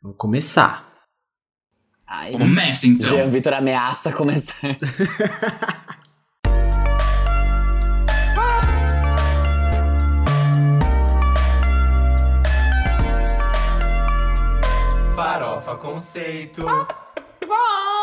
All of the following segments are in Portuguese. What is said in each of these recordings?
Vamos começar. Ai, Começa então. Jean Vitor ameaça começar. Farofa Conceito.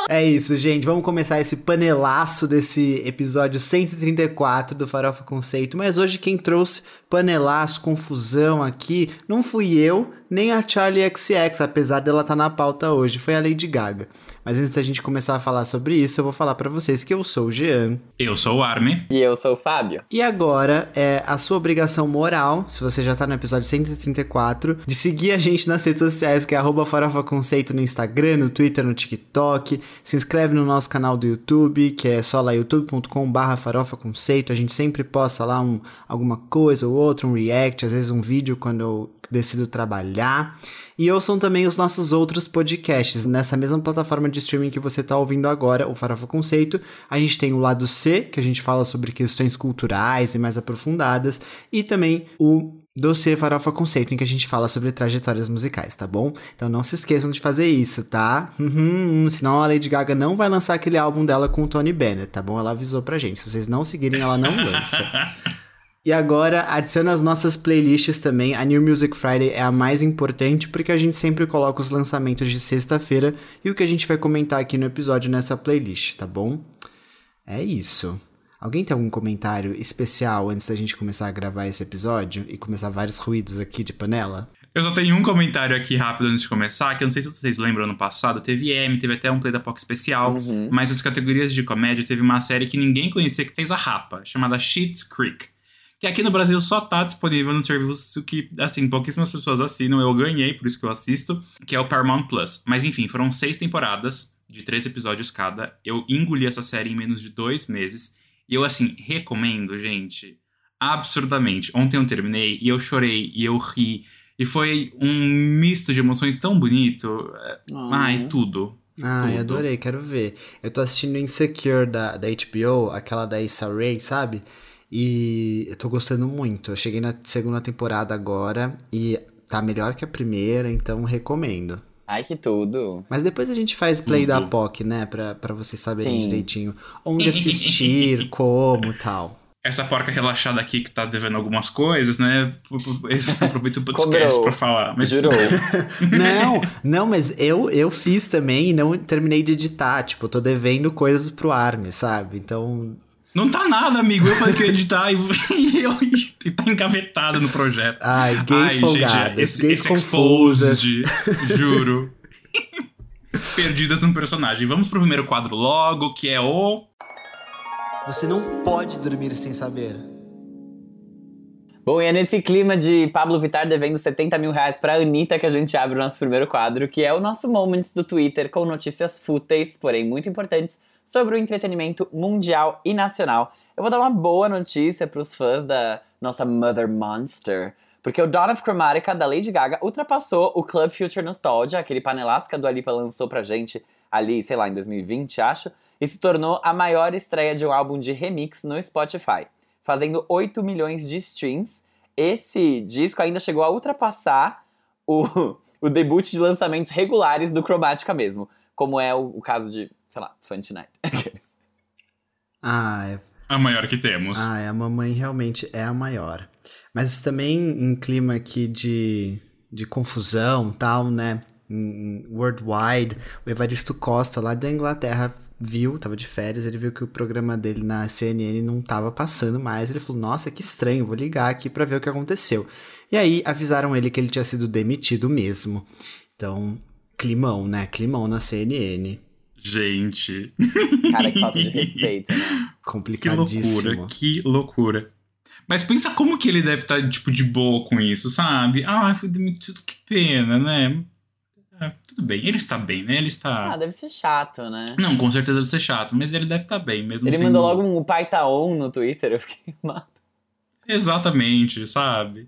É isso, gente. Vamos começar esse panelaço desse episódio 134 do Farofa Conceito. Mas hoje quem trouxe panelaço, confusão aqui, não fui eu, nem a Charlie XX, apesar dela estar na pauta hoje. Foi a Lady Gaga. Mas antes da gente começar a falar sobre isso, eu vou falar pra vocês que eu sou o Jean. Eu sou o Armin. E eu sou o Fábio. E agora é a sua obrigação moral, se você já tá no episódio 134, de seguir a gente nas redes sociais, que é arroba Farofa Conceito no Instagram, no Twitter, no TikTok. Se inscreve no nosso canal do YouTube, que é só lá youtube.com barra Farofa Conceito. A gente sempre posta lá um, alguma coisa ou outra, um react, às vezes um vídeo quando eu decido trabalhar. E ouçam também os nossos outros podcasts. Nessa mesma plataforma de streaming que você está ouvindo agora, o Farofa Conceito, a gente tem o lado C, que a gente fala sobre questões culturais e mais aprofundadas, e também o Dossiê Farofa Conceito, em que a gente fala sobre trajetórias musicais, tá bom? Então não se esqueçam de fazer isso, tá? Uhum, senão a Lady Gaga não vai lançar aquele álbum dela com o Tony Bennett, tá bom? Ela avisou pra gente. Se vocês não seguirem, ela não lança. E agora, adiciona as nossas playlists também. A New Music Friday é a mais importante porque a gente sempre coloca os lançamentos de sexta-feira e o que a gente vai comentar aqui no episódio nessa playlist, tá bom? É isso. Alguém tem algum comentário especial antes da gente começar a gravar esse episódio e começar vários ruídos aqui de panela? Eu só tenho um comentário aqui rápido antes de começar, que eu não sei se vocês lembram ano passado, teve M, teve até um Play da POC especial, Uhum. mas nas categorias de comédia teve uma série que ninguém conhecia que fez a rapa, chamada Schitt's Creek. Que aqui no Brasil só tá disponível no serviço que, assim, pouquíssimas pessoas assinam. Eu ganhei, por isso que eu assisto, que é o Paramount Plus. Mas enfim, foram seis temporadas, de três episódios cada. Eu engoli essa série em menos de dois meses. E eu, assim, recomendo, gente, absurdamente. Ontem eu terminei e eu chorei e eu ri. E foi um misto de emoções tão bonito. Ai, tudo. Ai, Tudo. adorei, quero ver. Eu tô assistindo Insecure da, da HBO, aquela da Issa Rae, sabe? E eu tô gostando muito. Eu cheguei na segunda temporada agora e tá melhor que a primeira, então recomendo. Ai, que tudo. Mas depois a gente faz play da Tudo. POC, né? Pra, pra vocês saberem Sim. direitinho onde assistir, como tal. Essa porca relaxada aqui que tá devendo algumas coisas, né? Esse aproveita o podcast pra falar. Mas Jurou. Não, não, mas eu, eu fiz também e não terminei de editar. Tipo, eu tô devendo coisas pro Army, sabe? Então, Não tá nada, amigo. Eu falei que eu ia editar e, e eu e tá engavetado no projeto. ai, gays folgadas, esse, gays esse confusas. exposed, juro. Perdidas no personagem. Vamos pro primeiro quadro logo, que é o. Você não pode dormir sem saber. Bom, e é nesse clima de Pablo Vittar devendo 70 mil reais pra Anitta que a gente abre o nosso primeiro quadro, que é o nosso Moments do Twitter, com notícias fúteis, porém muito importantes, sobre o entretenimento mundial e nacional. Eu vou dar uma boa notícia pros fãs da nossa Mother Monster, porque o Dawn of Chromatica da Lady Gaga ultrapassou o Club Future Nostalgia, aquele panelaço que a Dua Lipa lançou pra gente ali, sei lá, em 2020, acho, e se tornou a maior estreia de um álbum de remix no Spotify, fazendo 8 milhões de streams. Esse disco ainda chegou a ultrapassar o, o debut de lançamentos regulares do Chromatica mesmo, como é o, o caso de, sei lá, Fun Tonight. Ah, é, A maior que temos. ah, é, a mamãe realmente é a maior. Mas também em clima aqui de, de confusão tal, né? Worldwide, o Evaristo Costa, lá da Inglaterra, viu, tava de férias, ele viu que o programa dele na CNN não tava passando mais. Ele falou: Nossa, que estranho, vou ligar aqui pra ver o que aconteceu. E aí avisaram ele que ele tinha sido demitido mesmo. Então, climão, né? Climão na CNN. Gente. Cara, que falta de respeito, né? Que Complicadíssimo. loucura, que loucura. Mas pensa como que ele deve estar, tipo, de boa com isso, sabe? Ah, fui demitido, que pena, né? Ah, tudo bem, ele está bem, né? Ele está. Ah, deve ser chato, né? Não, com certeza deve ser chato, mas ele deve estar bem, mesmo Ele sendo- mandou logo um pai tá on no Twitter, eu fiquei mal. Exatamente, sabe?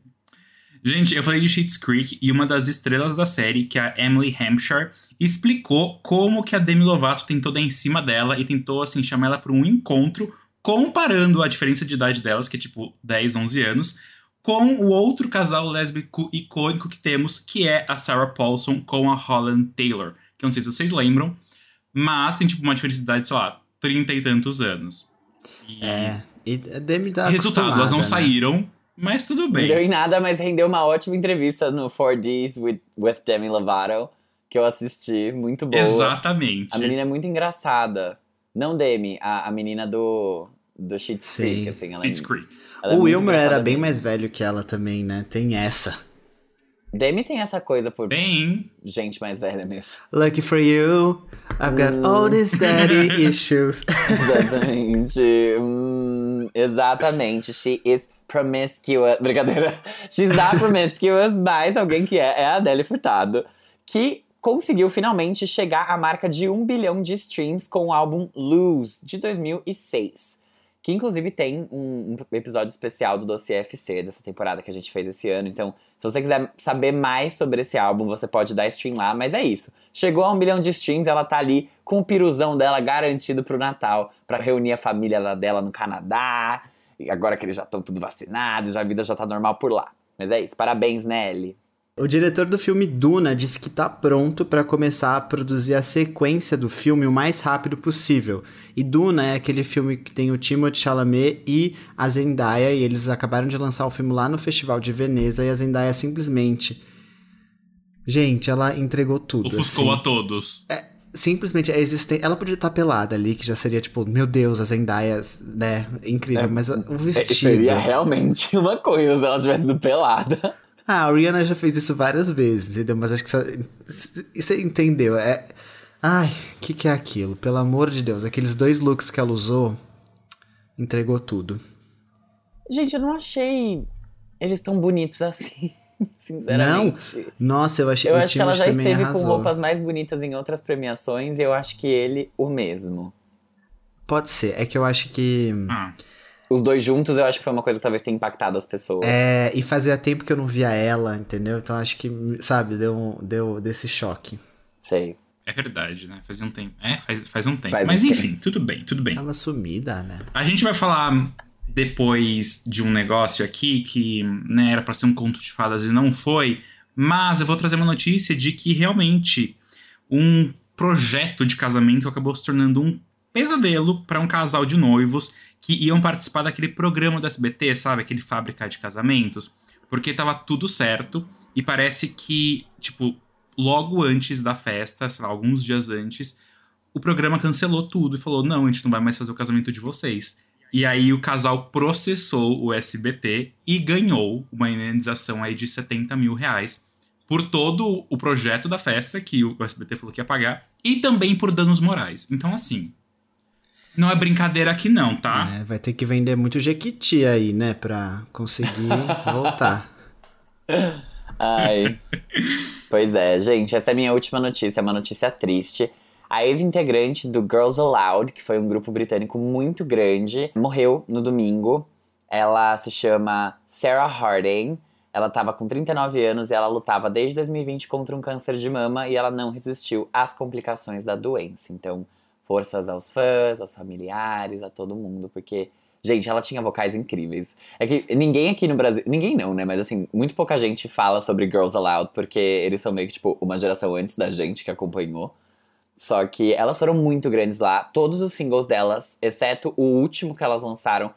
Gente, eu falei de Schitt's Creek e uma das estrelas da série, que é a Emily Hampshire, explicou como que a Demi Lovato tentou dar em cima dela e tentou, assim, chamar ela para um encontro, comparando a diferença de idade delas, que é tipo 10, 11 anos, com o outro casal lésbico icônico que temos, que é a Sarah Paulson com a Holland Taylor. Que eu não sei se vocês lembram, mas tem tipo uma diferença de idade, sei lá, trinta e tantos anos. E... É, e a Demi tá Resultado, elas não né? saíram, mas tudo Não deu bem. em nada, mas rendeu uma ótima entrevista no 4Ds with, with Demi Lovato, que eu assisti, muito boa. Exatamente. A menina é muito engraçada. Não Demi, a, a menina do, do Schitt's Sim. Creek, assim. Ela é- Creek. ela é O Wilmer era bem mesmo. mais velho que ela também, né? Tem essa. Demi tem essa coisa por Bem, gente mais velha mesmo. Lucky for you, I've got all these daddy issues. Exatamente. Hum, exatamente. She is promiscuous. Brincadeira. She's not promiscuous, mas alguém que é, é a Adele Furtado. Que conseguiu finalmente chegar à marca de um bilhão de streams com o álbum Lose, de 2006. Que inclusive tem um, um episódio especial do Dossiê FC dessa temporada que a gente fez esse ano. Então, se você quiser saber mais sobre esse álbum, você pode dar stream lá. Mas é isso. Chegou a um milhão de streams, ela tá ali com o piruzão dela garantido pro Natal, pra reunir a família dela no Canadá. E agora que eles já estão tudo vacinados, já a vida já tá normal por lá. Mas é isso. Parabéns, Nelly. O diretor do filme Duna disse que tá pronto pra começar a produzir a sequência do filme o mais rápido possível. E Duna é aquele filme que tem o Timothée Chalamet e a Zendaya, e eles acabaram de lançar o filme lá no Festival de Veneza, e a Zendaya simplesmente... Gente, ela entregou tudo. ofuscou assim. a todos. Simplesmente a existência... Ela podia estar pelada ali, que já seria tipo, meu Deus, a Zendaya, né, incrível. É, mas o É, vestido... Seria realmente uma coisa se ela tivesse ido pelada. Ah, a Rihanna já fez isso várias vezes, entendeu? Mas acho que você, você entendeu. É... Ai, o que, que é aquilo? Pelo amor de Deus, aqueles dois looks que ela usou, entregou tudo. Gente, eu não achei eles tão bonitos assim. Sinceramente. Nossa, eu achei Eu o acho que ela já esteve com roupas mais bonitas em outras premiações e eu acho que ele o mesmo. Pode ser, é que eu acho que. Ah, Os dois juntos eu acho que foi uma coisa que talvez tenha impactado as pessoas. É, e fazia tempo que eu não via ela, entendeu? Então acho que, sabe, deu, um- deu desse choque. Sei. é verdade, né? Faz um tempo. É, faz, faz um tempo. Faz um Mas tempo. enfim, tudo bem, tudo bem. Tava sumida, né? A gente vai falar depois de um negócio aqui que né, era pra ser um conto de fadas e não foi, mas eu vou trazer uma notícia de que realmente um projeto de casamento acabou se tornando um pesadelo para um casal de noivos que iam participar daquele programa do SBT, sabe? Aquele fábrica de casamentos, porque tava tudo certo e parece que, tipo, logo antes da festa, sei lá, alguns dias antes, o programa cancelou tudo e falou: não, a gente não vai mais fazer o casamento de vocês. E aí o casal processou o SBT e ganhou uma indenização aí de 70 mil reais por todo o projeto da festa que o SBT falou que ia pagar e também por danos morais. Então, assim, não é brincadeira aqui não, tá? É, vai ter que vender muito Jequiti aí, né? Pra conseguir voltar. Ai. pois é, gente, essa é a minha última notícia, é uma notícia triste. A ex-integrante do Girls Aloud, que foi um grupo britânico muito grande, morreu no domingo. Ela se chama Sarah Harding. Ela estava com 39 anos e ela lutava desde 2020 contra um câncer de mama e ela não resistiu às complicações da doença. Então, forças aos fãs, aos familiares, a todo mundo, porque Gente, ela tinha vocais incríveis. É que ninguém aqui no Brasil. Ninguém não, né? Mas assim, muito pouca gente fala sobre Girls Aloud, porque eles são meio que, tipo, uma geração antes da gente que acompanhou. Só que elas foram muito grandes lá. Todos os singles delas, exceto o último que elas lançaram,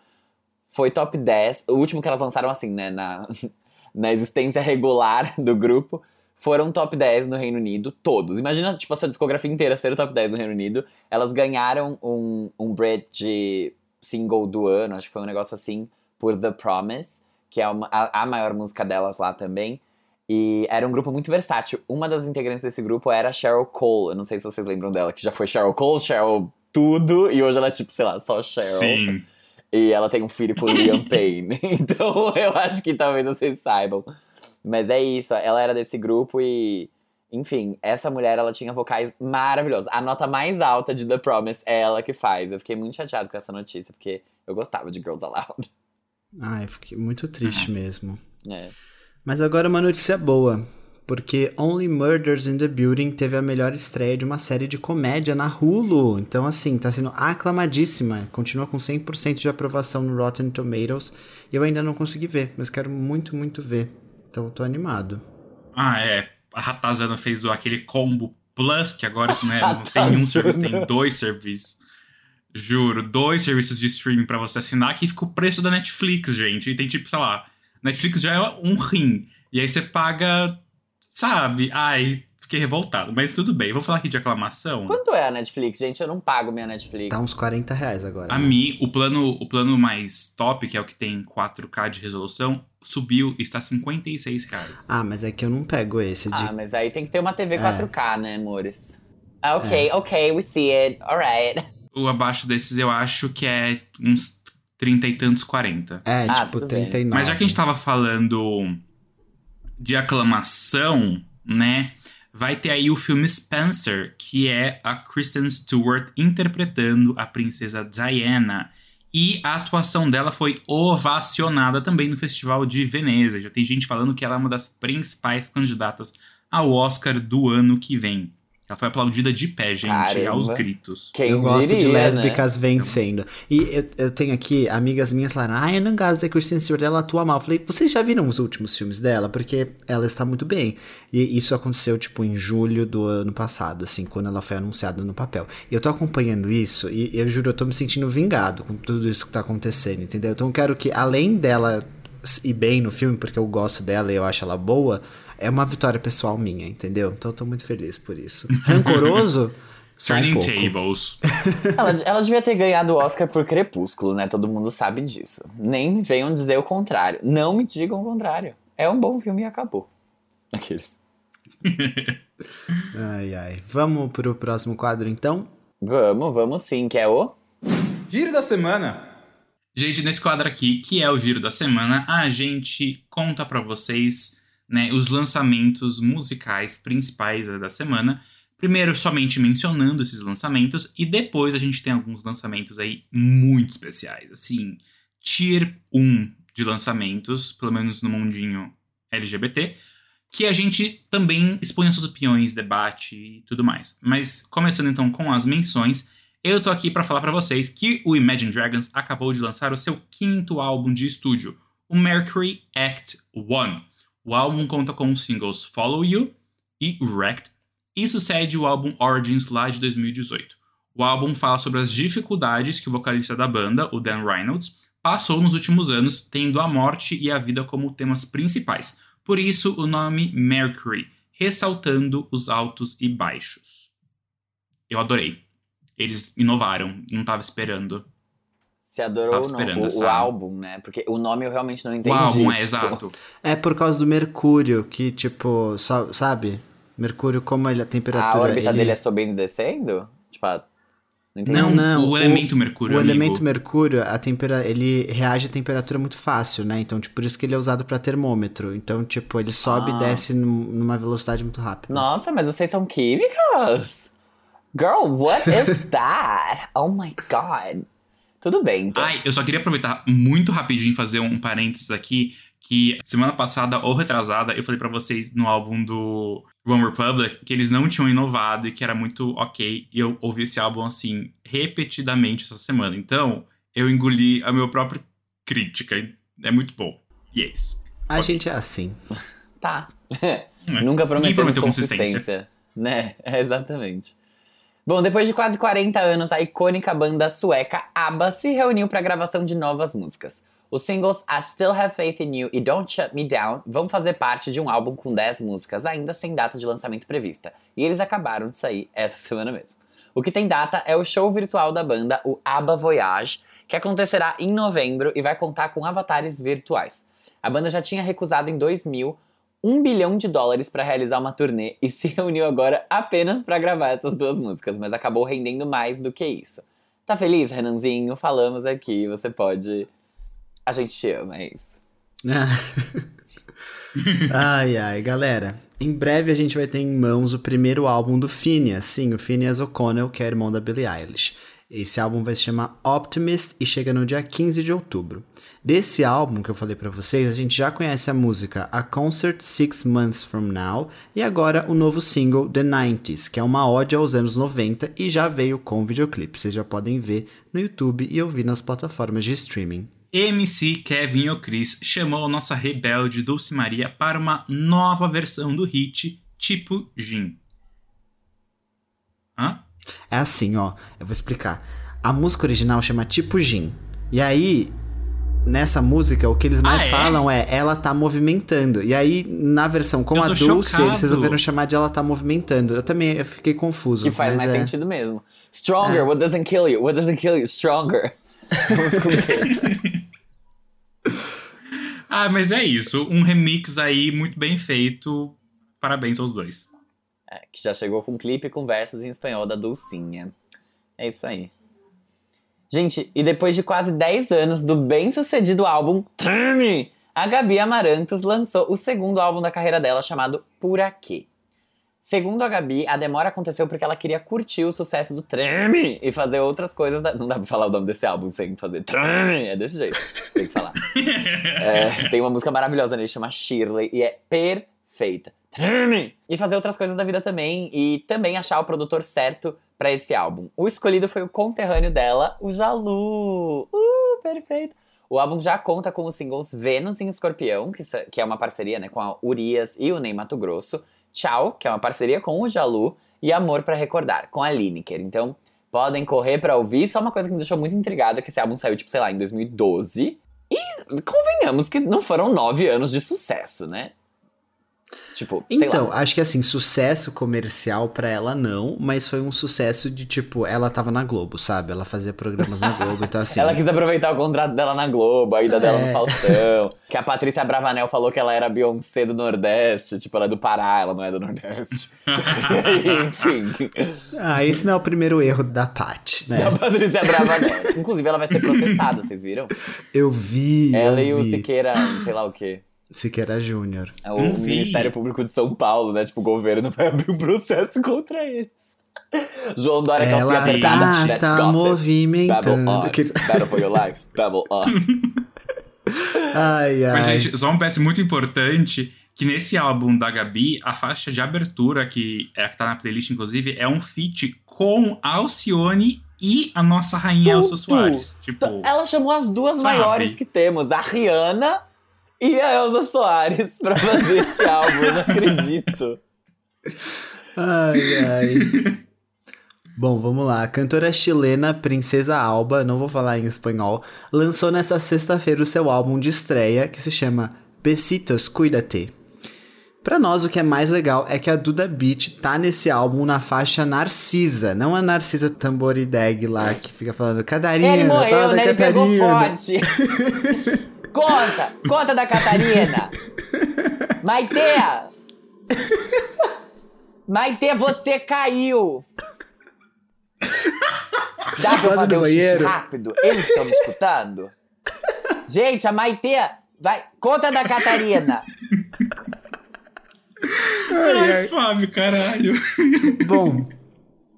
foi top 10. O último que elas lançaram, assim, né? Na, na existência regular do grupo, foram top 10 no Reino Unido, todos. Imagina, tipo, a sua discografia inteira ser o top 10 no Reino Unido. Elas ganharam um, um Brit de single do ano, acho que foi um negócio assim, por The Promise, que é uma, a, a maior música delas lá também. E era um grupo muito versátil. Uma das integrantes desse grupo era a Cheryl Cole. Eu não sei se vocês lembram dela, que já foi Cheryl Cole, Cheryl tudo, e hoje ela é tipo, sei lá, só Cheryl. Sim. E ela tem um filho com o Liam Payne. então eu acho que talvez vocês saibam. Mas é isso, ela era desse grupo e. Enfim, essa mulher ela tinha vocais maravilhosos. A nota mais alta de The Promise é ela que faz. Eu fiquei muito chateado com essa notícia, porque eu gostava de Girls Aloud. Ai, fiquei muito triste mesmo. É. Mas agora uma notícia boa. porque Only Murders in the Building teve a melhor estreia de uma série de comédia na Hulu. Então, assim, tá sendo aclamadíssima. Continua com 100% de aprovação no Rotten Tomatoes. Eu ainda não consegui ver, mas quero muito, muito ver. Então, eu tô animado. Ah, é. A Ratazana fez aquele combo plus, que agora né, não tem um serviço, tem dois serviços. Juro, dois serviços de streaming pra você assinar, que fica o preço da Netflix, gente. E tem tipo, sei lá, Netflix já é um rim. E aí você paga, sabe? Ai, fiquei revoltado. Mas tudo bem, vou falar aqui de aclamação. Quanto é a Netflix, gente? Eu não pago minha Netflix. Tá uns 40 reais agora. A né? mim, o plano, o plano mais top, que é o que tem 4K de resolução, subiu e está 56 reais. Ah, mas é que eu não pego esse de. Ah, mas aí tem que ter uma É. TV 4K, né, amores? Ah, ok, ok, we see it. Alright. O abaixo desses eu acho que é uns 30 e tantos, 40. É, Ah, tipo, tudo bem. 39. Mas já que a gente tava falando de aclamação, né? Vai ter aí o filme Spencer, que é a Kristen Stewart interpretando a princesa Diana. E a atuação dela foi ovacionada também no Festival de Veneza. Já tem gente falando que ela é uma das principais candidatas ao Oscar do ano que vem. Ela foi aplaudida de pé, gente, Caramba. aos gritos. Quem eu gosto de diria, né? lésbicas vencendo. E eu, eu tenho aqui amigas minhas falaram: Ah, eu não gosto da Kristen Stewart, ela atua mal. Eu falei: Vocês já viram os últimos filmes dela? Porque ela está muito bem. E isso aconteceu, tipo, em julho do ano passado, assim, quando ela foi anunciada no papel. E eu tô acompanhando isso e eu juro, eu tô me sentindo vingado com tudo isso que tá acontecendo, entendeu? Então eu quero que, além dela ir bem no filme, porque eu gosto dela e eu acho ela boa, é uma vitória pessoal minha, entendeu? Então eu tô muito feliz por isso. Rancoroso? Só um Turning pouco. Tables. Ela, ela devia ter ganhado o Oscar por Crepúsculo, né? Todo mundo sabe disso. Nem me venham dizer o contrário. Não me digam o contrário. É um bom filme e acabou. Aqueles. Ai, ai. Vamos pro próximo quadro, então? Vamos, vamos sim, que é o. Giro da semana. Gente, nesse quadro aqui, que é o Giro da Semana, a gente conta pra vocês né, os lançamentos musicais principais da semana. Primeiro, somente mencionando esses lançamentos, e depois a gente tem alguns lançamentos aí muito especiais. Assim, tier 1 de lançamentos, pelo menos no mundinho LGBT, que a gente também expõe as suas opiniões, debate e tudo mais. Mas começando então com as menções, eu tô aqui pra falar pra vocês que o Imagine Dragons acabou de lançar o seu quinto álbum de estúdio, o Mercury Act 1. O álbum conta com os singles Follow You e Wrecked, e sucede o álbum Origins lá de 2018. O álbum fala sobre as dificuldades que o vocalista da banda, o Dan Reynolds, passou nos últimos anos, tendo a morte e a vida como temas principais. Por isso, o nome Mercury, ressaltando os altos e baixos. Eu adorei. Eles inovaram, não tava esperando. Se adorou Tava ou não? O, essa- o álbum, né? Porque o nome eu realmente não entendi. o álbum é tipo, exato. É por causa do Mercúrio, que, tipo, sabe? Mercúrio, como ele, a A temperatura. órbita ele... dele é subindo e descendo? Tipo, a- não entendi. Não, não. o elemento Mercúrio, O amigo. elemento Mercúrio, a tempera... ele reage à temperatura muito fácil, né? Então, tipo, por isso que ele é usado pra termômetro. Então, tipo, ele sobe Ah. e desce num- numa velocidade muito rápida. Nossa, mas vocês são químicas? Girl, what is that? Oh my god. Tudo bem, então. Ai, eu só queria aproveitar muito rapidinho e fazer um parênteses aqui. Que semana passada ou retrasada, eu falei pra vocês no álbum do One Republic que eles não tinham inovado e que era muito ok. E eu ouvi esse álbum assim, repetidamente essa semana. Então, eu engoli a minha própria crítica. É muito bom. E é isso. A Ok. gente é assim. Tá. É. Nunca prometemos prometeu consistência. consistência. Né? É, exatamente. Bom, depois de quase 40 anos, a icônica banda sueca ABBA se reuniu para a gravação de novas músicas. Os singles I Still Have Faith in You e Don't Shut Me Down vão fazer parte de um álbum com 10 músicas, ainda sem data de lançamento prevista. E eles acabaram de sair essa semana mesmo. O que tem data é o show virtual da banda, o ABBA Voyage, que acontecerá em novembro e vai contar com avatares virtuais. A banda já tinha recusado em 2000 um bilhão de dólares para realizar uma turnê e se reuniu agora apenas para gravar essas duas músicas, mas acabou rendendo mais do que isso. Tá feliz, Renanzinho? Falamos aqui, você pode. A gente te ama, é isso. ai, ai, galera. Em breve a gente vai ter em mãos o primeiro álbum do Phineas. Sim, o Phineas O'Connell, que é irmão da Billie Eilish. Esse álbum vai se chamar Optimist e chega no dia 15 de outubro. Desse álbum que eu falei para vocês, a gente já conhece a música A Concert Six Months From Now e agora o novo single The 90s, que é uma ode aos anos 90 e já veio com videoclipe. Vocês já podem ver no YouTube e ouvir nas plataformas de streaming. MC Kevin O'Chris chamou a nossa rebelde Dulce Maria para uma nova versão do hit Tipo Gin. Hã? É assim, ó, eu vou explicar. A música original chama Tipo Gin. E aí, nessa música, o que eles mais Ah, é? falam é ela tá movimentando. E aí, na versão com a Dulce, chocado. eles resolveram chamar de ela tá movimentando. Eu também eu fiquei confuso. Que faz mas mais é... sentido mesmo. Stronger, what doesn't kill you? What doesn't kill you? Stronger. Vamos com o quê? Ah, mas é isso. Um remix aí muito bem feito. Parabéns aos dois. É, que já chegou com clipe com versos em espanhol da Dulcinha. É isso aí. Gente, e depois de quase 10 anos do bem-sucedido álbum Treme, a Gabi Amarantos lançou o segundo álbum da carreira dela chamado Por Aqui. Segundo a Gabi, a demora aconteceu porque ela queria curtir o sucesso do Treme e fazer outras coisas. Da... Não dá pra falar o nome desse álbum sem fazer Treme. É desse jeito. Tem que falar. É, tem uma música maravilhosa nele, chama Shirley, e é perfeita. Treme! E fazer outras coisas da vida também, e também achar o produtor certo pra esse álbum. O escolhido foi o conterrâneo dela, o Jalu. Uh, perfeito! O álbum já conta com os singles Vênus em Escorpião, que, que é uma parceria né, com a Urias e o Ney Mato Grosso. Tchau, que é uma parceria com o Jalu. E Amor pra Recordar, com a Lineker. Então, podem correr pra ouvir. Só uma coisa que me deixou muito intrigada, que esse álbum saiu, tipo, sei lá, em 2012. E convenhamos que não foram nove anos de sucesso, né? Tipo, Então, acho que assim, sucesso comercial pra ela não, mas foi um sucesso de tipo, ela tava na Globo, sabe? Ela fazia programas na Globo, então assim. Ela quis aproveitar o contrato dela na Globo, a ida dela É. no Faustão. Que a Patrícia Bravanel falou que ela era Beyoncé do Nordeste. Tipo, ela é do Pará, ela não é do Nordeste. Enfim. Ah, esse não é o primeiro erro da Paty, né? A Patrícia Bravanel. Inclusive, ela vai ser processada, vocês viram? Eu vi. Ela eu e o vi. Siqueira, sei lá o quê. Siqueira Júnior. É o vi. Ministério Público de São Paulo, né? Tipo, o governo vai abrir um processo contra eles. João Dória, calcinha Ela apertada. tá, Let's tá gossip. Babble movimentando. on. Aquele- Battle for your life. Babble on. Ai, ai. Mas, gente, só um PS muito importante que nesse álbum da Gabi, a faixa de abertura, que é a que tá na playlist, inclusive, é um feat com a Alcione e a nossa rainha Elsa. Soares. Tipo, Ela chamou as duas Sabe? maiores que temos, a Rihanna e a Elza Soares, pra fazer esse álbum. Eu não acredito. Ai, ai. Bom, vamos lá. A cantora chilena Princesa Alba, não vou falar em espanhol, lançou nessa sexta-feira o seu álbum de estreia, que se chama Besitos Cuídate. Pra nós, o que é mais legal é que a Duda Beat tá nesse álbum na faixa Narcisa, não a Narcisa Tamborideg lá, que fica falando Catarina, Ele morreu, né? Ele pegou Catarina." forte. conta, conta da Catarina. Maitea. Maite, você caiu. Dá pra fazer um xixi rápido? Eles estão me escutando? Gente, a Maite vai... Conta da Catarina. ai, Fábio, caralho. Bom,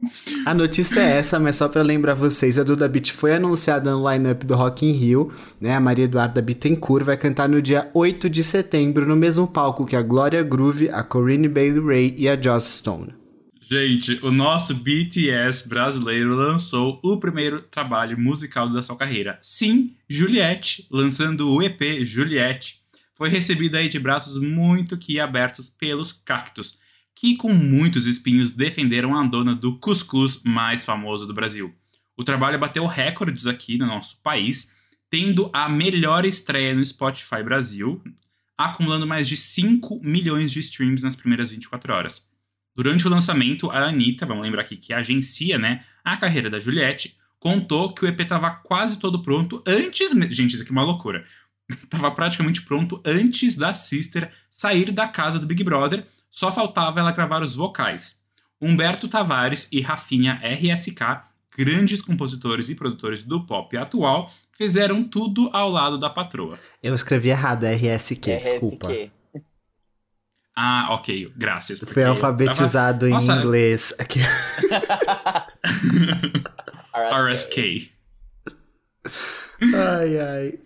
a notícia é essa, mas só pra lembrar vocês, a Duda Beat foi anunciada no lineup do Rock in Rio, né? A Maria Eduarda Bittencourt vai cantar no dia 8 de setembro no mesmo palco que a Gloria Groove, a Corinne Bailey Ray e a Joss Stone. Gente, o nosso BTS brasileiro lançou o primeiro trabalho musical da sua carreira. Sim, Juliette, lançando o EP Juliette. Foi recebido aí de braços muito que abertos pelos cactos, que com muitos espinhos defenderam a dona do cuscuz mais famoso do Brasil. O trabalho bateu recordes aqui no nosso país, tendo a melhor estreia no Spotify Brasil, acumulando mais de 5 milhões de streams nas primeiras 24 horas. Durante o lançamento, a Anitta, vamos lembrar aqui que agencia né, a carreira da Juliette, contou que o EP estava quase todo pronto antes. Gente, isso aqui é uma loucura. Tava praticamente pronto antes da Sister sair da casa do Big Brother, só faltava ela gravar os vocais. Humberto Tavares e Rafinha RSK, grandes compositores e produtores do pop atual, fizeram tudo ao lado da patroa. Eu escrevi errado, RSQ, desculpa. Ah, ok, graças. Foi alfabetizado Nossa. em inglês. Aqui. RSK. Ai, ai.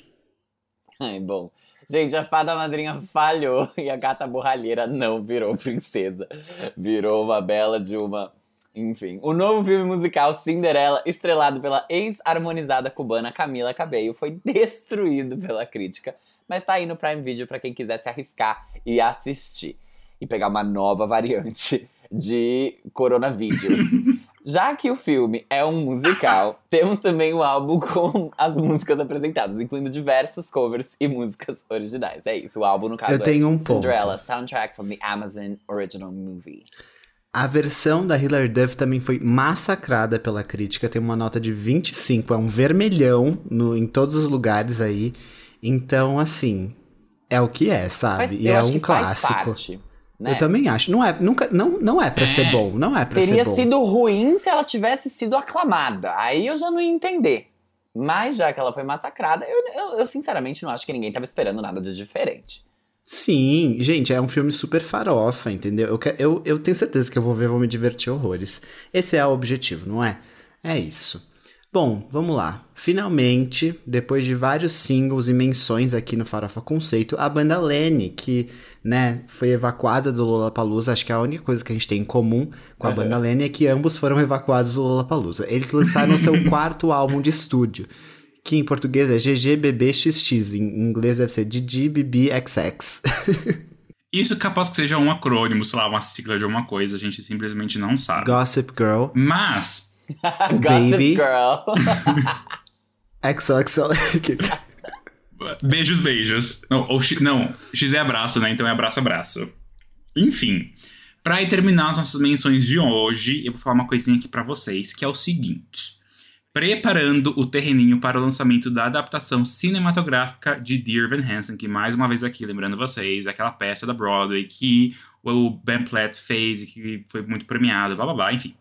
Ai, bom. Gente, a fada madrinha falhou e a gata borralheira não virou princesa. Virou uma bela de uma. Enfim, o novo filme musical Cinderela, estrelado pela ex-harmonizada cubana Camila Cabello, foi destruído pela crítica, mas tá aí no Prime Video para quem quiser se arriscar e assistir. E pegar uma nova variante de coronavírus. Já que o filme é um musical, temos também um álbum com as músicas apresentadas, incluindo diversos covers e músicas originais. É isso, o álbum, no caso, Eu tenho é um ponto. Cinderella, Soundtrack from the Amazon Original Movie. A versão da Hilary Duff também foi massacrada pela crítica, tem uma nota de 25, é um vermelhão no, em todos os lugares aí. Então, assim, é o que é, sabe? Faz- e é um que faz clássico. parte, né? Eu também acho. Não é, nunca, não, não é pra É. ser bom, não é pra Teria ser bom. sido ruim se ela tivesse sido aclamada. Aí eu já não ia entender. Mas já que ela foi massacrada, eu, eu- eu sinceramente não acho que ninguém tava esperando nada de diferente. Sim, gente, é um filme super farofa, entendeu? Eu, eu, eu tenho certeza que eu vou ver, vou me divertir horrores. Esse é o objetivo, não é? É isso. Bom, vamos lá. Finalmente, depois de vários singles e menções aqui no Farofa Conceito, a banda Lenny, que, né, foi evacuada do Lollapalooza, acho que a única coisa que a gente tem em comum com a banda Lenny é que ambos foram evacuados do Lollapalooza. Eles lançaram seu quarto álbum de estúdio, que em português é GGBBXX, em inglês deve ser DDBBXX. Isso capaz que seja um acrônimo, sei lá, uma sigla de alguma coisa, a gente simplesmente não sabe. Gossip Girl, Mas, Baby. Girl. XOXO. beijos, beijos. Não, ou X, não, X é abraço, né? Então é abraço, abraço. Enfim, pra terminar as nossas menções de hoje, eu vou falar uma coisinha aqui pra vocês, que é o seguinte. Preparando o terreninho para o lançamento da adaptação cinematográfica de Dear Evan Hansen, que mais uma vez aqui, lembrando vocês, é aquela peça da Broadway que o Ben Platt fez e que foi muito premiado, blá blá blá, enfim.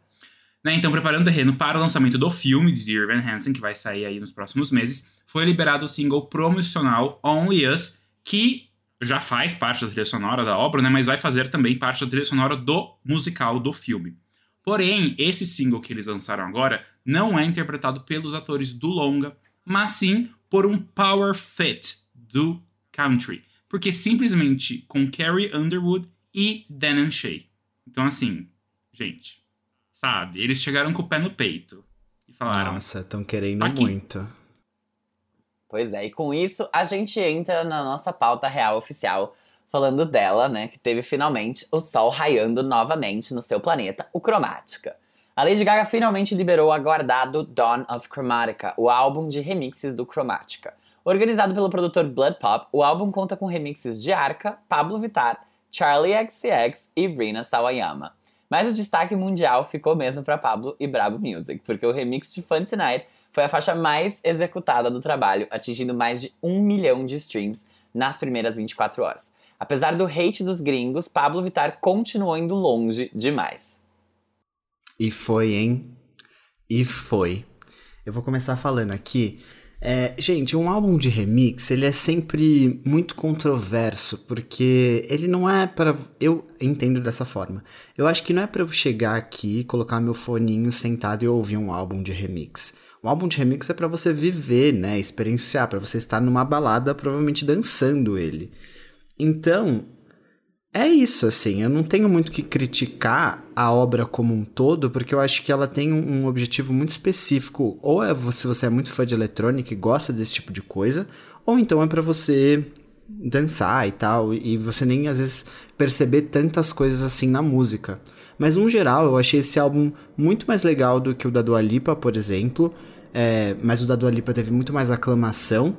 Né, então, preparando o terreno para o lançamento do filme de Dear Hansen, que vai sair aí nos próximos meses, foi liberado o single promocional Only Us, que já faz parte da trilha sonora da obra, né, mas vai fazer também parte da trilha sonora do musical do filme. Porém, esse single que eles lançaram agora não é interpretado pelos atores do longa, mas sim por um power fit do country, porque simplesmente com Carrie Underwood e Dan Shea. Então, assim, gente, sabe? Eles chegaram com o pé no peito e falaram: Nossa, estão querendo Aqui. muito. Pois é, e com isso a gente entra na nossa pauta real oficial, falando dela, né, que teve finalmente o Sol raiando novamente no seu planeta, o Cromática. A Lady Gaga finalmente liberou o aguardado Dawn of Chromatica, o álbum de remixes do Chromatica. Organizado pelo produtor Blood Pop, o álbum conta com remixes de Arca, Pablo Vittar, Charlie XCX e Rina Sawayama. Mas o destaque mundial ficou mesmo para Pablo e Brabo Music, porque o remix de Fancy Night foi a faixa mais executada do trabalho, atingindo mais de um milhão de streams nas primeiras 24 horas. Apesar do hate dos gringos, Pablo Vittar continuou indo longe demais. E foi, hein? E foi. Eu vou começar falando aqui. É, gente, um álbum de remix, ele é sempre muito controverso, porque ele não é para Eu entendo dessa forma. Eu acho que não é para eu chegar aqui, colocar meu foninho sentado e ouvir um álbum de remix. O álbum de remix é para você viver, né? Experienciar, para você estar numa balada, provavelmente dançando ele. Então, é isso, assim. Eu não tenho muito que criticar a obra como um todo, porque eu acho que ela tem um, um objetivo muito específico. Ou é se você é muito fã de eletrônica e gosta desse tipo de coisa, ou então é pra você dançar e tal, e você nem às vezes perceber tantas coisas assim na música. Mas no geral, eu achei esse álbum muito mais legal do que o da Dua Lipa, por exemplo. É, mas o da Dua Lipa teve muito mais aclamação.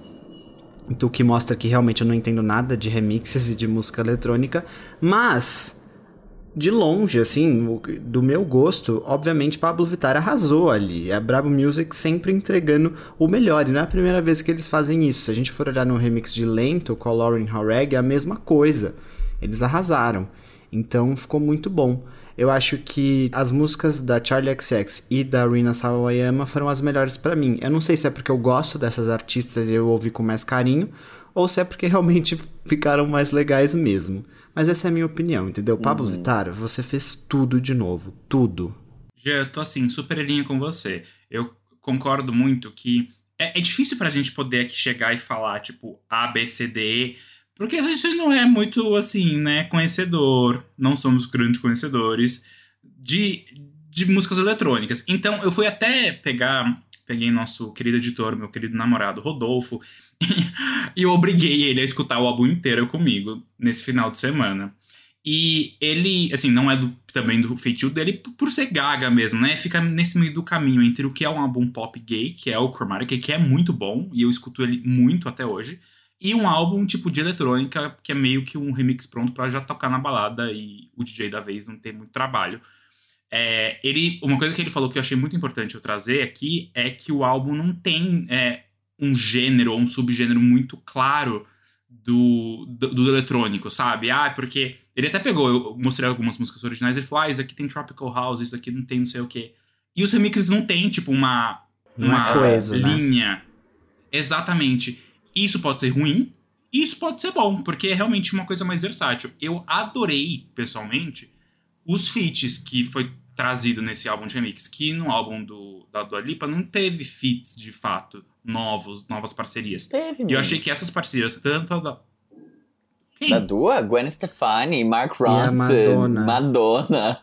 O que mostra que realmente eu não entendo nada de remixes e de música eletrônica. Mas, de longe, assim, do meu gosto, obviamente Pablo Vittar arrasou ali. A Brabo Music sempre entregando o melhor. E não é a primeira vez que eles fazem isso. Se a gente for olhar no remix de Lento com a Lauren Horeg, é a mesma coisa. Eles arrasaram. Então, ficou muito bom. Eu acho que as músicas da Charlie XX e da Rina Sawayama foram as melhores pra mim. Eu não sei se é porque eu gosto dessas artistas e eu ouvi com mais carinho, ou se é porque realmente ficaram mais legais mesmo. Mas essa é a minha opinião, entendeu? Pablo Vittar, você fez tudo de novo. Tudo. Já eu tô assim, super linha com você. Eu concordo muito que é, é difícil pra gente poder aqui chegar e falar, tipo, A, B, C, D, E, porque a gente não é muito, assim, né, conhecedor, não somos grandes conhecedores de, de músicas eletrônicas. Então, eu fui até pegar, peguei nosso querido editor, meu querido namorado, Rodolfo, e eu obriguei ele a escutar o álbum inteiro comigo nesse final de semana. E ele, assim, não é do, também do feitio dele por ser gaga mesmo, né? Fica nesse meio do caminho entre o que é um álbum pop gay, que é o Chromatic, que é muito bom, e eu escuto ele muito até hoje, e um álbum tipo de eletrônica, que é meio que um remix pronto para já tocar na balada e o DJ da vez não ter muito trabalho. É, ele, uma coisa que ele falou que eu achei muito importante eu trazer aqui é que o álbum não tem é, um gênero ou um subgênero muito claro do, do, do eletrônico, sabe? Ah, porque ele até pegou, eu mostrei algumas músicas originais, ele falou, ah, isso aqui tem Tropical House, isso aqui não tem não sei o quê. E os remixes não tem, tipo, uma, uma, é coeso, né? linha. Exatamente. Isso pode ser ruim, e isso pode ser bom, porque é realmente uma coisa mais versátil. Eu adorei, pessoalmente, os feats que foi trazido nesse álbum de remix, que no álbum do, da Dua Lipa não teve feats, de fato, novos, novas parcerias. Teve, E eu achei que essas parcerias, tanto a da... Quem? Da Dua, Gwen Stefani, Mark Ronson, Madonna. Madonna.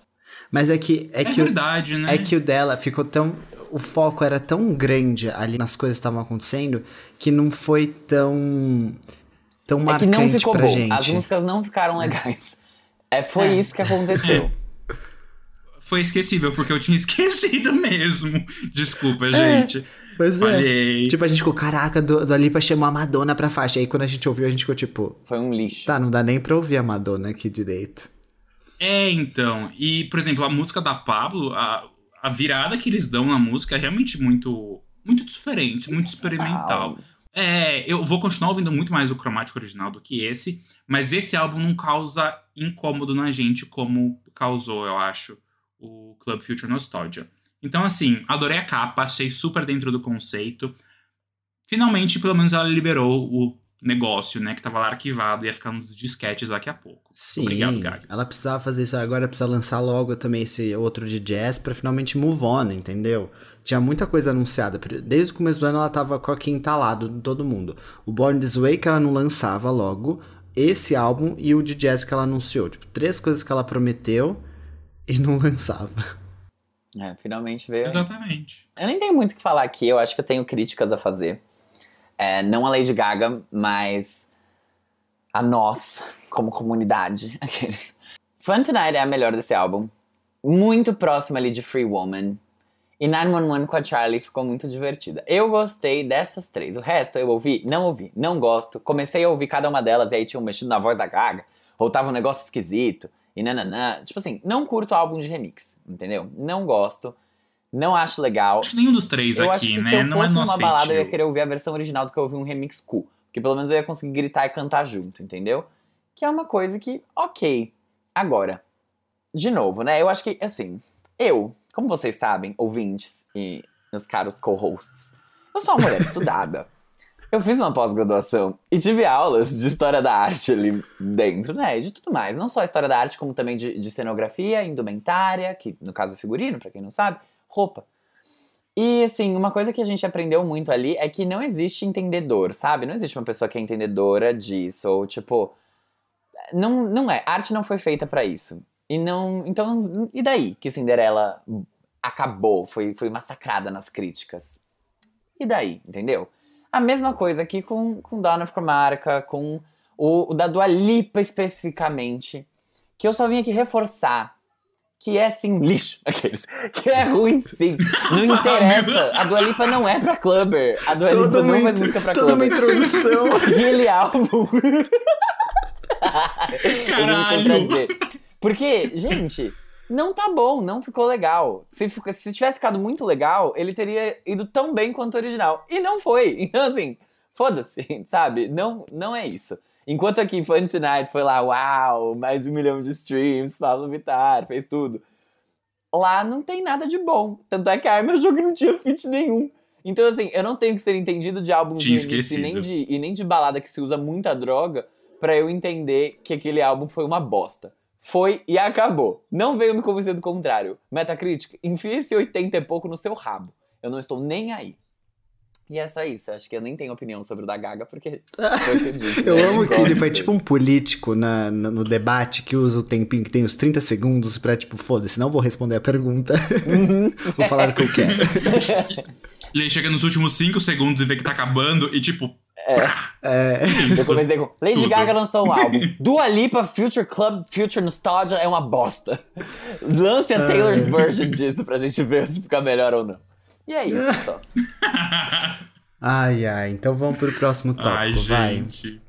Mas é que, é É, que, o, verdade, né? é que o dela ficou tão. O foco era tão grande ali nas coisas que estavam acontecendo que não foi tão. tão É que marcante não ficou pra bom. gente. As músicas não ficaram legais. É, foi É. isso que aconteceu. Foi esquecível, porque eu tinha esquecido mesmo. Desculpa, gente. Pois é. Falhei. Tipo, a gente ficou, caraca, do, do Lipa chamou a Madonna pra faixa. Aí quando a gente ouviu, a gente ficou tipo, Foi um lixo. tá, não dá nem pra ouvir a Madonna aqui direito. É, então. E, por exemplo, a música da Pablo, a, a virada que eles dão na música é realmente muito, muito diferente, muito experimental. É, eu vou continuar ouvindo muito mais o cromático original do que esse, mas esse álbum não causa incômodo na gente como causou, eu acho, o Club Future Nostalgia. Então, assim, adorei a capa, achei super dentro do conceito. Finalmente, pelo menos, ela liberou o negócio, né, que tava lá arquivado, ia ficar nos disquetes daqui a pouco. Sim, Obrigado, Gaga. ela precisava fazer isso agora, precisa lançar logo também esse outro de jazz pra finalmente move on, entendeu? Tinha muita coisa anunciada. Desde o começo do ano ela tava com aqui entalado todo mundo. O Born This Way que ela não lançava logo, esse álbum e o de jazz que ela anunciou. Tipo, três coisas que ela prometeu e não lançava. É, finalmente veio. Exatamente. Eu nem tenho muito o que falar aqui, eu acho que eu tenho críticas a fazer. É, não a Lady Gaga, mas a nós, como comunidade. Fun Tonight é a melhor desse álbum. Muito próxima ali de Free Woman. E 911 com a Charlie ficou muito divertida. Eu gostei dessas três. O resto eu ouvi, não ouvi, não gosto. Comecei a ouvir cada uma delas e aí tinha um mexido na voz da Gaga. Ou tava um negócio esquisito. E nananã. Tipo assim, não curto álbum de remix, entendeu? Não gosto. Não acho legal. Acho que nenhum dos três Eu aqui, né? se eu não é fosse nosso numa balada, eu ia feitio. querer ouvir a versão original do que eu ouvi um remix cool. Porque pelo menos eu ia conseguir gritar e cantar junto, entendeu? Que é uma coisa que, ok. Agora, de novo, né? Eu acho que, assim, eu, como vocês sabem, ouvintes e meus caros co-hosts, eu sou uma mulher estudada. Eu fiz uma pós-graduação e tive aulas de história da arte ali dentro, né? E de tudo mais. Não só história da arte, como também de, de cenografia, indumentária, que no caso é figurino, pra quem não sabe, roupa. E assim, uma coisa que a gente aprendeu muito ali é que não existe entendedor, sabe? Não existe uma pessoa que é entendedora disso, ou tipo. Não, não é. Arte não foi feita pra isso. E não. Então, e daí que Cinderela acabou, foi, foi massacrada nas críticas? E daí, entendeu? A mesma coisa aqui com, com of Chromatica, com o, o da Dua Lipa especificamente, que eu só vim aqui reforçar que é sim lixo, aqueles, que é ruim sim, não interessa, a Dua Lipa não é pra clubber, a Dua Lipa não faz música pra toda uma clubber. introdução. Aquele álbum. Eu vou me Caralho. Porque, gente, não tá bom, não ficou legal. Se, se tivesse ficado muito legal, ele teria ido tão bem quanto o original. E não foi. Então, assim, foda-se, sabe? Não, não é isso. Enquanto aqui Fun Tonight foi lá, uau, mais de um milhão de streams, Pablo Vittar, fez tudo. Lá não tem nada de bom. Tanto é que a Arma que não tinha feat nenhum. Então, assim, eu não tenho que ser entendido de álbum de remix e nem de, e nem de balada que se usa muita droga pra eu entender que aquele álbum foi uma bosta. Foi e acabou. Não veio me convencer do contrário. Metacritic, enfia esse 80 e pouco no seu rabo. Eu não estou nem aí. E é só isso. Acho que eu nem tenho opinião sobre o da Gaga, porque foi o que eu disse. Eu né? amo que ele foi tipo um político na, na- no debate que usa o tempinho que tem os 30 segundos pra, tipo, foda-se, não vou responder a pergunta. vou falar o que eu quero. E aí chega nos últimos 5 segundos e vê que tá acabando e tipo. É, Eu comecei com Lady Tudo. Gaga lançou um álbum. Dua Lipa Future Club Future Nostalgia é uma bosta. Lance a Taylor's version disso pra gente ver se fica melhor ou não. E é isso só. Ai, ai, então vamos pro próximo tópico, Ai, vai. gente.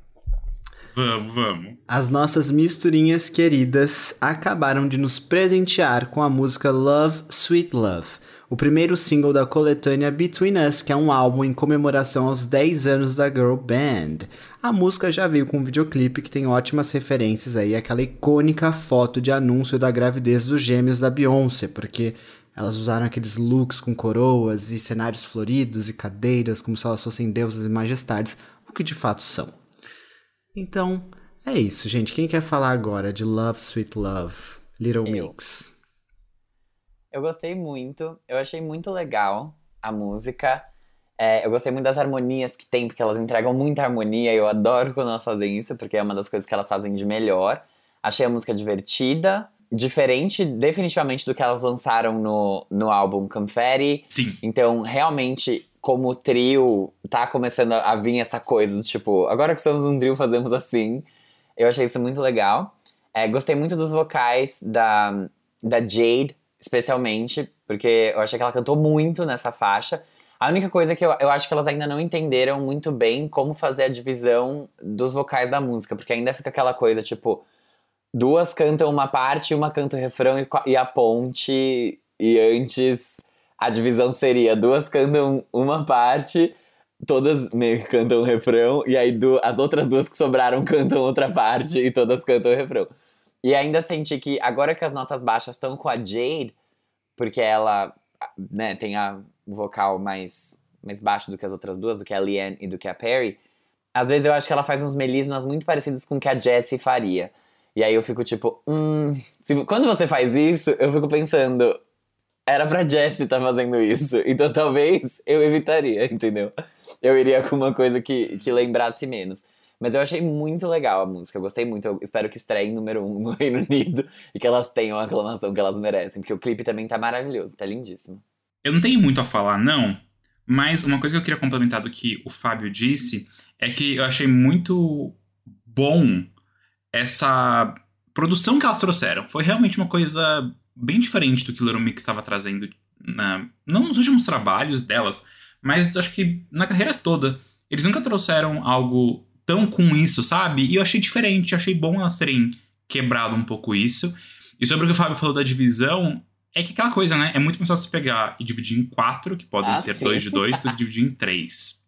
Vamos, vamos. As nossas misturinhas queridas acabaram de nos presentear com a música Love, Sweet Love, o primeiro single da coletânea Between Us, que é um álbum em comemoração aos 10 anos da girl band. A música já veio com um videoclipe que tem ótimas referências aí àquela icônica foto de anúncio da gravidez dos gêmeos da Beyoncé, porque elas usaram aqueles looks com coroas e cenários floridos e cadeiras como se elas fossem deusas e majestades, o que de fato são. Então, é isso, gente. Quem quer falar agora de Love, Sweet Love, Little Eu. Mix? Eu gostei muito. Eu achei muito legal a música. É, eu gostei muito das harmonias que tem, porque elas entregam muita harmonia. E eu adoro quando elas fazem isso, porque é uma das coisas que elas fazem de melhor. Achei a música divertida, diferente definitivamente do que elas lançaram no, no álbum Confetti. Sim. Então, realmente, como trio, tá começando a vir essa coisa do tipo, agora que somos um trio, fazemos assim. Eu achei isso muito legal. É, gostei muito dos vocais da, da Jade, especialmente, porque eu achei que ela cantou muito nessa faixa. A única coisa que eu, eu acho que elas ainda não entenderam muito bem como fazer a divisão dos vocais da música, porque ainda fica aquela coisa, tipo, duas cantam uma parte, uma canta o refrão e, e a ponte, e antes a divisão seria duas cantam uma parte, todas meio que cantam o refrão, e aí du- as outras duas que sobraram cantam outra parte e todas cantam o refrão. E ainda senti que agora que as notas baixas estão com a Jade, porque ela né, tem a vocal mais, mais baixo do que as outras duas, do que a Leanne e do que a Perry, às vezes eu acho que ela faz uns melismas muito parecidos com o que a Jessie faria. E aí eu fico tipo, hum. quando você faz isso, eu fico pensando, era pra Jessie estar fazendo isso. Então talvez eu evitaria, entendeu? Eu iria com uma coisa que, que lembrasse menos. Mas eu achei muito legal a música, eu gostei muito. Eu espero que estreie número um no Reino Unido e que elas tenham a aclamação que elas merecem, porque o clipe também tá maravilhoso, tá lindíssimo. Eu não tenho muito a falar, não. Mas uma coisa que eu queria complementar do que o Fábio disse é que eu achei muito bom essa produção que elas trouxeram. Foi realmente uma coisa bem diferente do que o Little Mix estava trazendo, na, não nos últimos trabalhos delas, mas acho que na carreira toda. Eles nunca trouxeram algo tão com isso, sabe? E eu achei diferente, achei bom elas terem quebrado um pouco isso. E sobre o que o Fábio falou da divisão, é que aquela coisa, né? É muito mais fácil você pegar e dividir em quatro, que podem Ah, ser sim. dois de dois, do que dividir em três.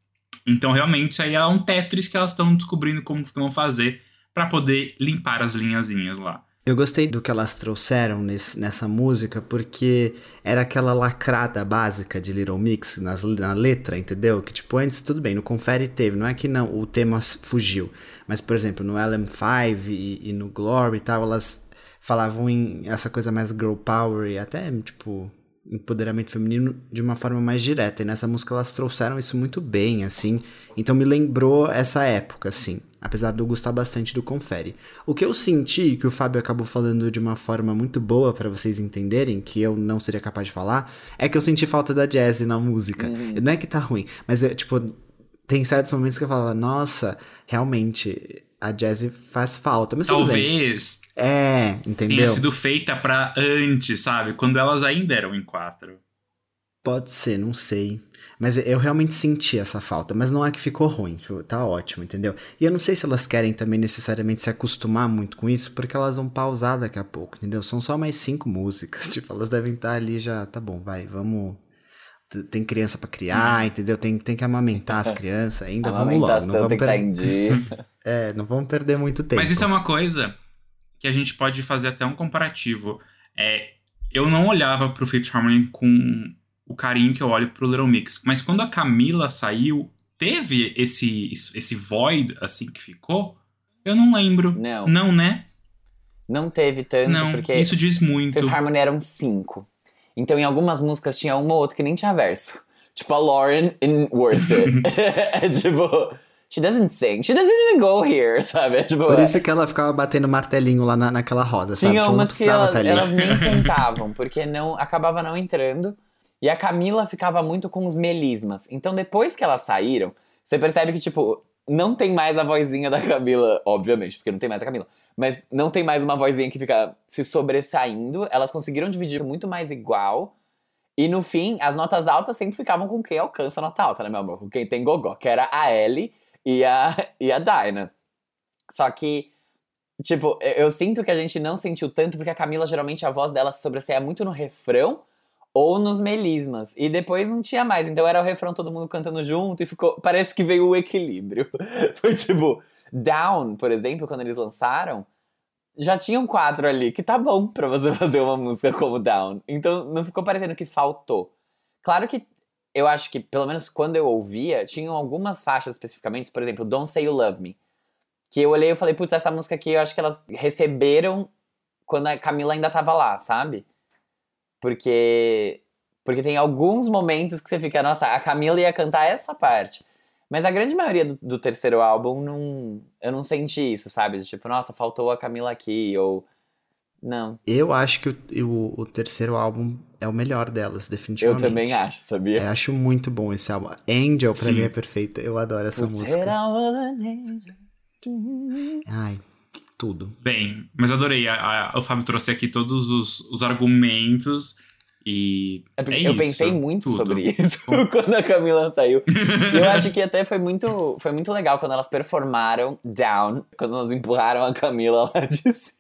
Então, realmente, aí é um Tetris que elas estão descobrindo como que vão fazer pra poder limpar as linhazinhas lá. Eu gostei do que elas trouxeram nesse- nessa música, porque era aquela lacrada básica de Little Mix nas- na letra, entendeu? Que tipo, antes tudo bem, no Confere teve, não é que não, o tema fugiu. Mas, por exemplo, no LM5 e, e no Glory e tal, elas falavam em essa coisa mais girl power e até, tipo, empoderamento feminino de uma forma mais direta. E nessa música elas trouxeram isso muito bem, assim. Então me lembrou essa época, assim. Apesar de eu gostar bastante do Confere. O que eu senti, que o Fábio acabou falando de uma forma muito boa pra vocês entenderem, que eu não seria capaz de falar, é que eu senti falta da jazz na música. Não é que tá ruim, mas eu, tipo, tem certos momentos que eu falava, nossa, realmente, a jazz faz falta. Mas. Talvez É, entendeu? tenha sido feita pra antes, sabe? Quando elas ainda eram em quatro. Pode ser, não sei. Mas eu realmente senti essa falta. Mas não é que ficou ruim. tipo, Tá ótimo, entendeu? E eu não sei se elas querem também necessariamente se acostumar muito com isso, porque elas vão pausar daqui a pouco, entendeu? São só mais cinco músicas. Tipo, elas devem estar ali já. Tá bom, vai, vamos. Tem criança pra criar, entendeu? Tem, tem que amamentar as crianças ainda. a Vamos logo. Não vamos, que estar per... em dia. é, não vamos perder muito tempo. Mas isso é uma coisa que a gente pode fazer até um comparativo. É, eu não olhava pro Fifth Harmony com o carinho que eu olho pro Little Mix. Mas quando a Camila saiu, teve esse, esse void, assim, que ficou? Eu não lembro. Não, Não, né? não teve tanto, Não, porque isso diz muito. Fifth Harmony eram cinco. Então, em algumas músicas tinha uma ou outra que nem tinha verso. Tipo a Lauren in Worth It. é tipo. She doesn't sing. She doesn't even go here, sabe? É, tipo, Por é- isso que ela ficava batendo martelinho lá na, naquela roda, sabe? Tinha Tipo, não umas que precisava elas, estar ali. elas nem cantavam, porque não acabava não entrando. E a Camila ficava muito com os melismas. Então, depois que elas saíram, você percebe que, tipo, não tem mais a vozinha da Camila, obviamente, porque não tem mais a Camila. Mas não tem mais uma vozinha que fica se sobressaindo. Elas conseguiram dividir muito mais igual. E no fim, as notas altas sempre ficavam com quem alcança a nota alta, né, meu amor? Com quem tem gogó, que era a Ellie e a, e a Dinah. Só que, tipo, eu, sinto que a gente não sentiu tanto, porque a Camila, geralmente, a voz dela sobressaia muito no refrão ou nos melismas. E depois não tinha mais. Então era o refrão, todo mundo cantando junto, e ficou. Parece que veio o equilíbrio. Foi tipo, Down, por exemplo, quando eles lançaram, já tinham quatro ali, que tá bom pra você fazer uma música como Down. Então não ficou parecendo que faltou. Claro que eu acho que, pelo menos quando eu ouvia, tinham algumas faixas especificamente, por exemplo, Don't Say You Love Me. Que eu olhei e falei, putz, essa música aqui eu acho que elas receberam quando a Camila ainda tava lá, sabe? Porque. Porque tem alguns momentos que você fica, nossa, a Camila ia cantar essa parte. Mas a grande maioria do, do terceiro álbum, não, eu não senti isso, sabe? Tipo, nossa, faltou a Camila aqui, ou. Não, Eu acho que o, o, o terceiro álbum é o melhor delas, eu definitivamente. também acho, sabia? Eu acho muito bom esse álbum. Angel, pra Sim. mim, é perfeita. Eu adoro essa Said música. Ai, tudo. Bem, mas adorei. A, a- o Fábio trouxe aqui todos os, os argumentos e. É é eu isso, pensei muito tudo. sobre isso quando a Camila saiu. E eu acho que até foi muito, foi muito legal quando elas performaram Down, quando elas empurraram a Camila lá de cima.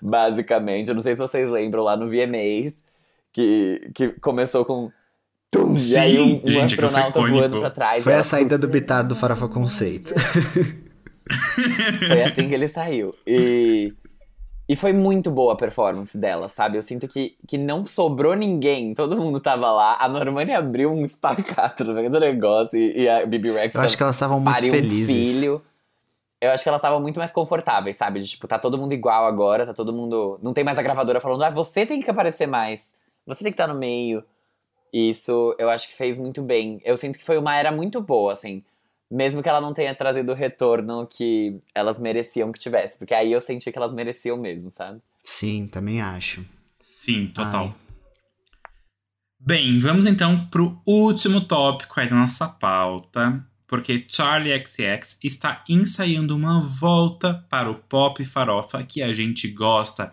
Basicamente, eu não sei se vocês lembram lá no VMAs, que, que começou com. Tum, e aí Sim, um, um gente, astronauta voando pra trás. Foi a elas saída do Bitar do Farofa Conceito. Foi assim que ele saiu. E, e foi muito boa a performance dela, sabe? Eu sinto que, que não sobrou ninguém. Todo mundo tava lá. A Normani abriu um espacato no meio do negócio e, e a Bibi Rex Eu acho que elas estavam muito felizes. um filho. Eu acho que elas estavam muito mais confortáveis, sabe? De, tipo, tá todo mundo igual agora, tá todo mundo. Não tem mais a gravadora falando, ah, você tem que aparecer mais. Você tem que estar no meio. Isso eu acho que fez muito bem. Eu sinto que foi uma era muito boa, assim. Mesmo que ela não tenha trazido o retorno que elas mereciam que tivesse. Porque aí eu senti que elas mereciam mesmo, sabe? Sim, também acho. Sim, total. Ai. Bem, vamos então pro último tópico aí da nossa pauta, porque Charlie XX está ensaiando uma volta para o pop farofa que a gente gosta.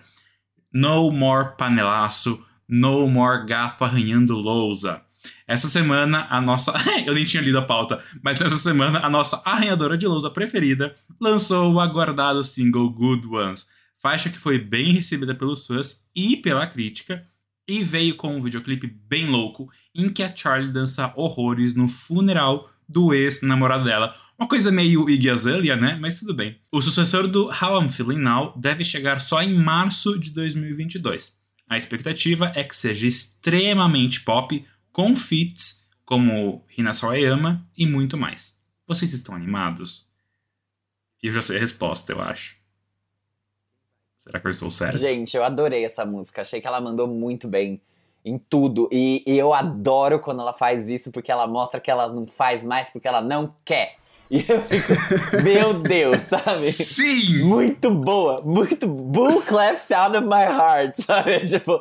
No more panelaço, no more gato arranhando lousa. Essa semana a nossa, eu nem tinha lido a pauta, mas essa semana a nossa arranhadora de lousa preferida lançou o aguardado single Good Ones, faixa que foi bem recebida pelos fãs e pela crítica e veio com um videoclipe bem louco em que a Charlie dança horrores no funeral do ex-namorado dela. Uma coisa meio Iggy Azalea, né? Mas tudo bem. O sucessor do How I'm Feeling Now deve chegar só em março de 2022. A expectativa é que seja extremamente pop, com feats como Hina Sawayama e muito mais. Vocês estão animados? Eu já sei a resposta, eu acho. Será que eu estou certo? Gente, eu adorei essa música. Achei que ela mandou muito bem em tudo. E, e eu adoro quando ela faz isso, porque ela mostra que ela não faz mais porque ela não quer. E eu fico, meu Deus, sabe? Sim! Muito boa, muito bull clap sound of my heart, sabe? Tipo,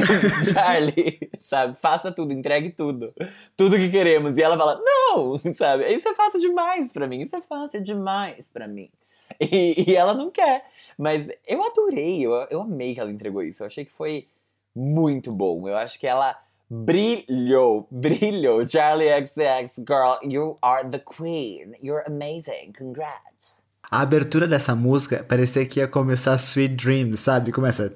Charlie, sabe? Faça tudo, entregue tudo. Tudo que queremos. E ela fala, não, sabe? Isso é fácil demais pra mim, isso é fácil demais pra mim. E, e ela não quer. Mas eu adorei, eu, eu amei que ela entregou isso. Eu achei que foi muito bom. Eu acho que ela brilhou, brilhou. Charlie XX, girl, you are the queen. You're amazing. Congrats. A abertura dessa música parecia que ia começar Sweet Dreams, sabe? Começa.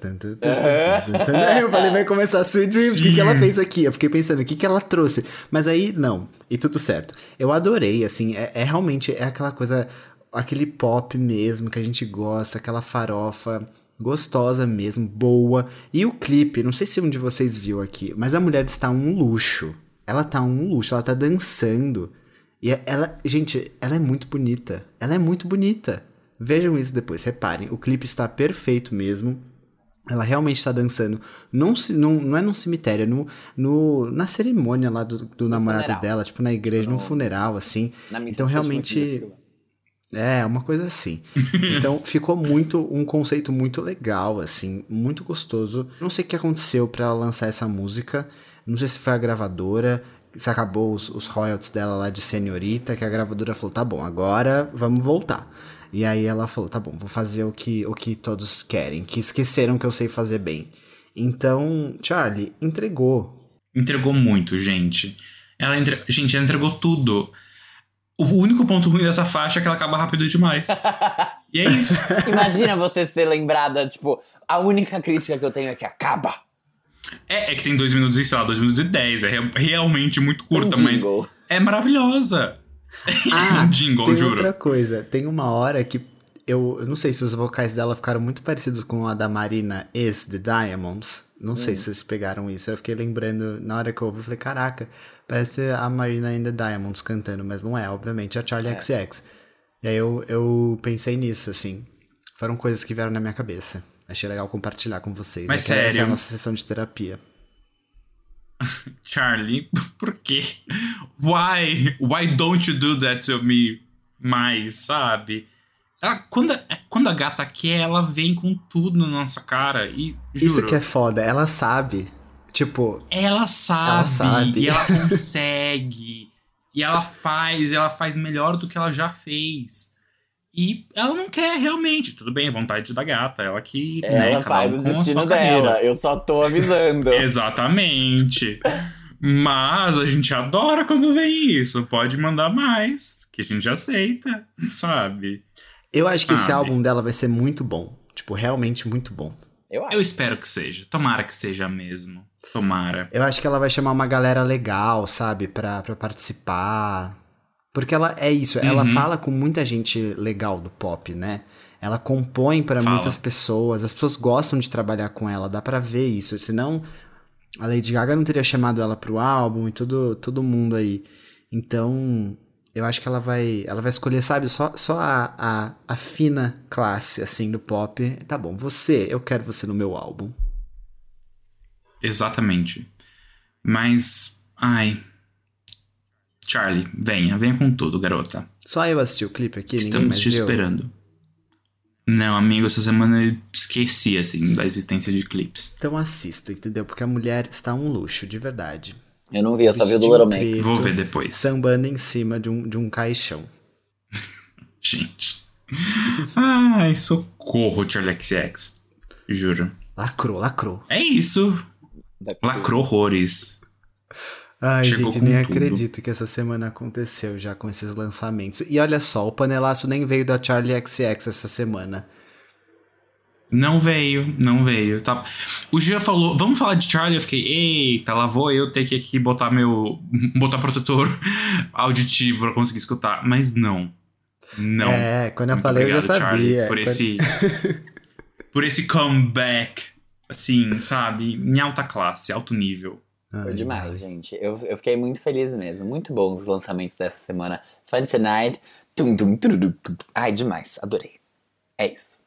Aí eu falei, vai começar Sweet Dreams. O que, que ela fez aqui? Eu fiquei pensando, o que, que ela trouxe? Mas aí, não. E tudo certo. Eu adorei, assim. É, é realmente é aquela coisa. Aquele pop mesmo que a gente gosta, aquela farofa gostosa mesmo, boa. E o clipe, não sei se um de vocês viu aqui, mas a mulher está um luxo. Ela tá um luxo, ela tá dançando. E ela, gente, ela é muito bonita. Ela é muito bonita. Vejam isso depois, reparem. O clipe está perfeito mesmo. Ela realmente tá dançando. Num, ci- num- não é num cemitério, é no, no, na cerimônia lá do, do namorado funeral. dela, tipo na igreja, num No- funeral, assim. Então realmente. É, uma coisa assim. Então ficou muito um conceito muito legal, assim, muito gostoso. Não sei o que aconteceu pra ela lançar essa música. Não sei se foi a gravadora, se acabou os, os royalties dela lá de senhorita, que a gravadora falou: tá bom, agora vamos voltar. E aí ela falou: tá bom, vou fazer o que, o que todos querem, que esqueceram que eu sei fazer bem. Então, Charlie entregou. Entregou muito, gente. Ela entre... Gente, ela entregou tudo. O único ponto ruim dessa faixa é que ela acaba rápido demais. e é isso. Imagina você ser lembrada, tipo, a única crítica que eu tenho é que acaba. É, é que tem 2 minutos e, sei lá, 2 minutos e 10. É re- realmente muito curta, Um mas é maravilhosa. Ah, um jingle, tem juro. outra coisa. Tem uma hora que eu, eu não sei se os vocais dela ficaram muito parecidos com a da Marina Is The Diamonds. Não sei Hum. se vocês pegaram isso. Eu fiquei lembrando, na hora que eu ouvi, eu falei, caraca, parece a Marina in The Diamonds cantando, mas não é, obviamente, é a Charlie XX. E aí eu, eu pensei nisso, assim. Foram coisas que vieram na minha cabeça. Achei legal compartilhar com vocês. Mas É Essa é a sério? nossa sessão de terapia. Charlie, por quê? Why? Why don't you do that to me mais, sabe? Ela, quando, a- quando a gata quer, ela vem com tudo na nossa cara e juro, Isso que é foda, ela sabe. Tipo, ela sabe, Ela sabe. e ela consegue, e ela faz, e ela faz melhor do que ela já fez. E ela não quer realmente, tudo bem, vontade da gata, ela que, né, Ela cada faz o destino carreira. dela. Eu só tô avisando. Exatamente. Mas a gente adora quando vem isso. Pode mandar mais, que a gente aceita, sabe? Eu acho que esse Ah, álbum dela vai ser muito bom. Tipo, realmente muito bom. Eu acho. Eu espero que seja. Tomara que seja mesmo. Tomara. Eu acho que ela vai chamar uma galera legal, sabe, pra, pra participar. Porque ela é isso, ela Uhum. fala com muita gente legal do pop, né? Ela compõe pra Fala. muitas pessoas, as pessoas gostam de trabalhar com ela, dá pra ver isso. Senão a Lady Gaga não teria chamado ela pro álbum e todo, todo mundo aí. Então, eu acho que ela vai, ela vai escolher, sabe, só, só a, a, a fina classe, assim, do pop. Tá bom, você, eu quero você no meu álbum. Exatamente. Mas. Ai. Charlie, venha, venha com tudo, garota. Só eu assisti o clipe aqui, Estamos te esperando. Não, amigo, essa semana eu esqueci, assim, da existência de clipes. Então assista, entendeu? Porque a mulher está um luxo, de verdade. Eu não vi, eu só vi o do Little Mix. Vou ver depois. Sambando em cima de um, de um caixão. Gente. Ai, socorro, Charlie XX. Juro. Lacrou, lacrou. É isso. Lacrou horrores. Ai, Chegou gente, nem tudo. acredito que essa semana aconteceu já com esses lançamentos. E olha só, o panelaço nem veio da Charlie XX essa semana. Não veio, não veio. Tá. O Gia falou, vamos falar de Charlie. Eu fiquei, eita, lá vou eu ter que aqui botar meu. botar protetor auditivo pra conseguir escutar. Mas não. Não. É, quando eu Muito falei eu já obrigado, Charlie, sabia. por Quando- esse. por esse comeback. Assim, sabe? Em alta classe, alto nível. Foi Ai, demais, ai. gente. Eu, eu fiquei muito feliz mesmo. Muito bons os lançamentos dessa semana. Fancy Night. Tum, tum, tururum, tum, tum. Ai, demais. Adorei. É isso.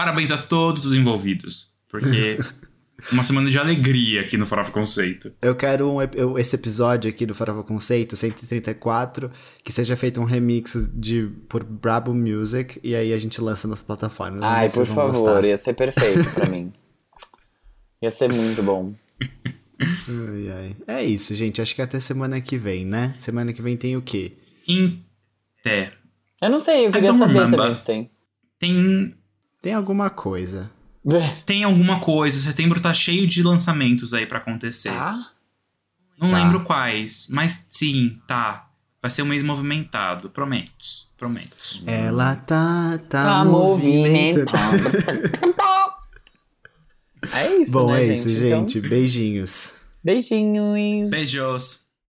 Parabéns a todos os envolvidos. Porque uma semana de alegria aqui no Farofa Conceito. Eu quero um esse episódio aqui do Farofa Conceito, 134, que seja feito um remix de, por Brabo Music e aí a gente lança nas plataformas. Ai, por favor. gostar. Ia ser perfeito pra mim. Ia ser muito bom. Ai, ai. É isso, gente. Acho que até semana que vem, né? Semana que vem tem o quê? Em pé. Eu não sei, eu I queria saber remember. também se tem. Tem Tem alguma coisa. Tem alguma coisa. Setembro tá cheio de lançamentos aí pra acontecer. Tá? Não Tá. lembro quais, mas sim, tá. Vai ser um mês movimentado. Prometo. Prometo. Ela tá, tá, Tá movimentando. movimentando. É isso, Bom, né, é isso, Então, gente. Beijinhos. beijinhos. Beijos.